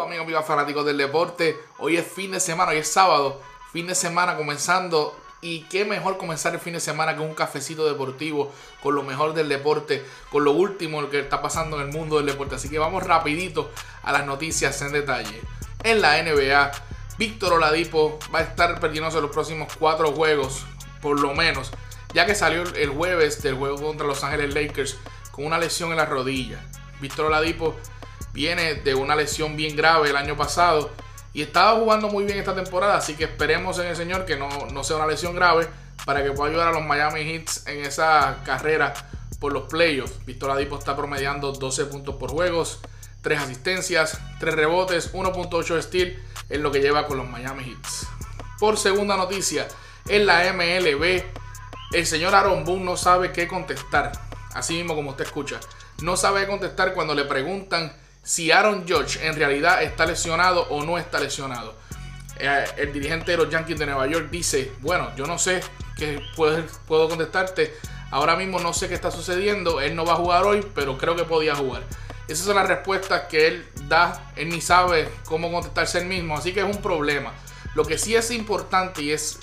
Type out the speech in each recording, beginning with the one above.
Saludos amigos, fanáticos del deporte. Hoy es fin de semana, hoy es sábado, fin de semana comenzando. Y qué mejor comenzar el fin de semana que un cafecito deportivo con lo mejor del deporte, con lo último que está pasando en el mundo del deporte. Así que vamos rapidito a las noticias en detalle. En la NBA, Víctor Oladipo va a estar perdiéndose los próximos cuatro juegos, por lo menos, ya que salió el jueves del juego contra Los Ángeles Lakers con una lesión en la rodilla. Víctor Oladipo viene de una lesión bien grave el año pasado y estaba jugando muy bien esta temporada, así que esperemos en el señor que no, sea una lesión grave para que pueda ayudar a los Miami Heat en esa carrera por los playoffs. Víctor Oladipo está promediando 12 puntos por juegos, 3 asistencias, 3 rebotes, 1.8 steal en lo que lleva con los Miami Heat. Por segunda noticia, en la MLB, el señor Aaron Boone no sabe qué contestar. Así mismo como usted escucha. No sabe contestar cuando le preguntan si Aaron Judge en realidad está lesionado o no está lesionado. Eh, el dirigente de los Yankees de Nueva York dice, bueno, yo no sé qué puedo, puedo contestarte. Ahora mismo no sé qué está sucediendo. Él no va a jugar hoy, pero creo que podía jugar. Esas son las respuestas que él da. Él ni sabe cómo contestarse él mismo. Así que es un problema. Lo que sí es importante y es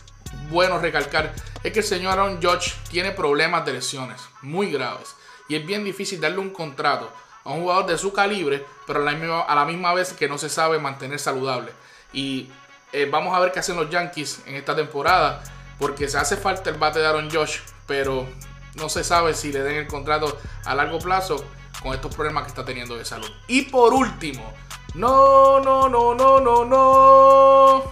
bueno recalcar es que el señor Aaron Judge tiene problemas de lesiones muy graves. Y es bien difícil darle un contrato a un jugador de su calibre, pero a la misma, vez que no se sabe mantener saludable. Y eh, vamos a ver qué hacen los Yankees en esta temporada, porque se hace falta el bate de Aaron Josh, pero no se sabe si le den el contrato a largo plazo con estos problemas que está teniendo de salud. Y por último, no, no, no, no, no, no.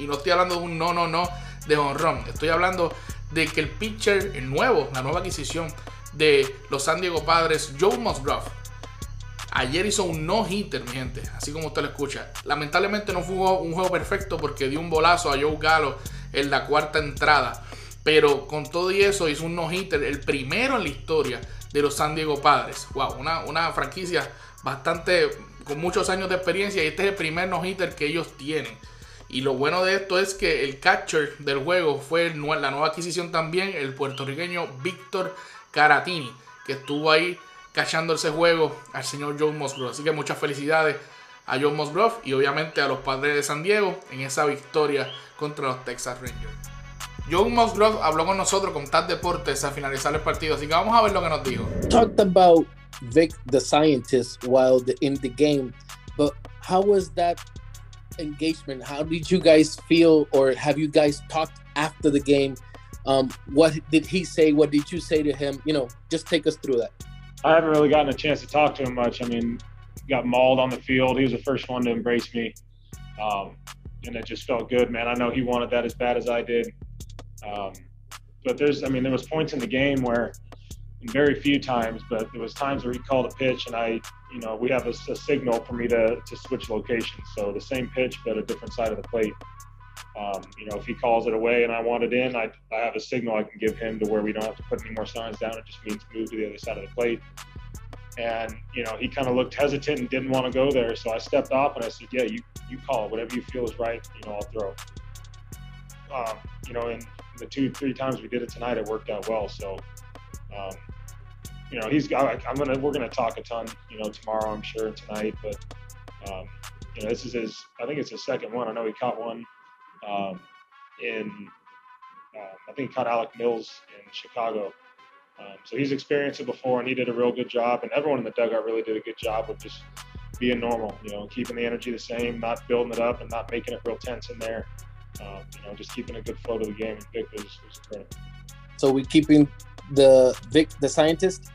Y no estoy hablando de un no, no, no de honrón. Estoy hablando de que el pitcher, el nuevo, la nueva adquisición de los San Diego Padres, Joe Musgrove, ayer hizo un no-hitter, mi gente, así como usted lo escucha. Lamentablemente no fue un juego perfecto porque dio un bolazo a Joe Gallo en la cuarta entrada. Pero con todo y eso hizo un no-hitter, el primero en la historia de los San Diego Padres. Wow, una, una franquicia bastante con muchos años de experiencia y este es el primer no-hitter que ellos tienen. Y lo bueno de esto es que el catcher del juego fue la nueva adquisición también, el puertorriqueño Víctor Caratini, que estuvo ahí cachando ese juego al señor John Musgrove. Así que muchas felicidades a John Musgrove y obviamente a los padres de San Diego en esa victoria contra los Texas Rangers. John Musgrove habló con nosotros con TAD Deportes a finalizar el partido, así que vamos a ver lo que nos dijo. Talked about Vic the scientist while in the game, but how was that engagement? How did you guys feel, or have you guys talked after the game? Um, what did he say? What did you say to him? You know, just take us through that. I haven't really gotten a chance to talk to him much. I mean, got mauled on the field. He was the first one to embrace me, um, and it just felt good, man. I know he wanted that as bad as I did. Um, but there's, I mean, there was points in the game where, very few times, but there was times where he called a pitch, and I you know, we have a, a, signal for me to, to switch locations. So the same pitch, but a different side of the plate. Um, you know, if he calls it away and I want it in, I, I have a signal I can give him to where we don't have to put any more signs down. It just means move to the other side of the plate. And, you know, he kind of looked hesitant and didn't want to go there. So I stepped off and I said, yeah, you, you call it. Whatever you feel is right, you know, I'll throw. Um, you know, and the two, three times we did it tonight, it worked out well. So, um, you know, he's I, I'm gonna we're gonna talk a ton, you know, tomorrow I'm sure tonight. But um, you know, this is his I think it's his second one. I know he caught one um, in um, I think he caught Alec Mills in Chicago. Um, so he's experienced it before, and he did a real good job. And everyone in the dugout really did a good job of just being normal, you know, keeping the energy the same, not building it up, and not making it real tense in there. Um, you know, just keeping a good flow to the game. And Vic was, was incredible. So we keeping the Vic, the scientist,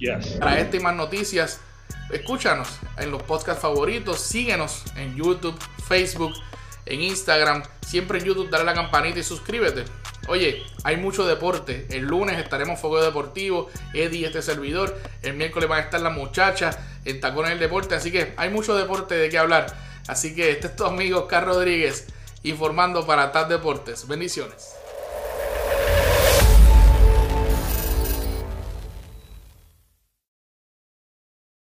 Yes. Para esta más noticias, escúchanos en los podcasts favoritos, síguenos en YouTube, Facebook, en Instagram. Siempre en YouTube, dale la campanita y suscríbete. Oye, hay mucho deporte. El lunes estaremos Fuego Deportivo, Eddie, este servidor. El miércoles van a estar las muchachas en Tacones del Deporte. Así que hay mucho deporte de qué hablar. Así que este es tu amigo Carl Rodríguez informando para TAD Deportes. Bendiciones.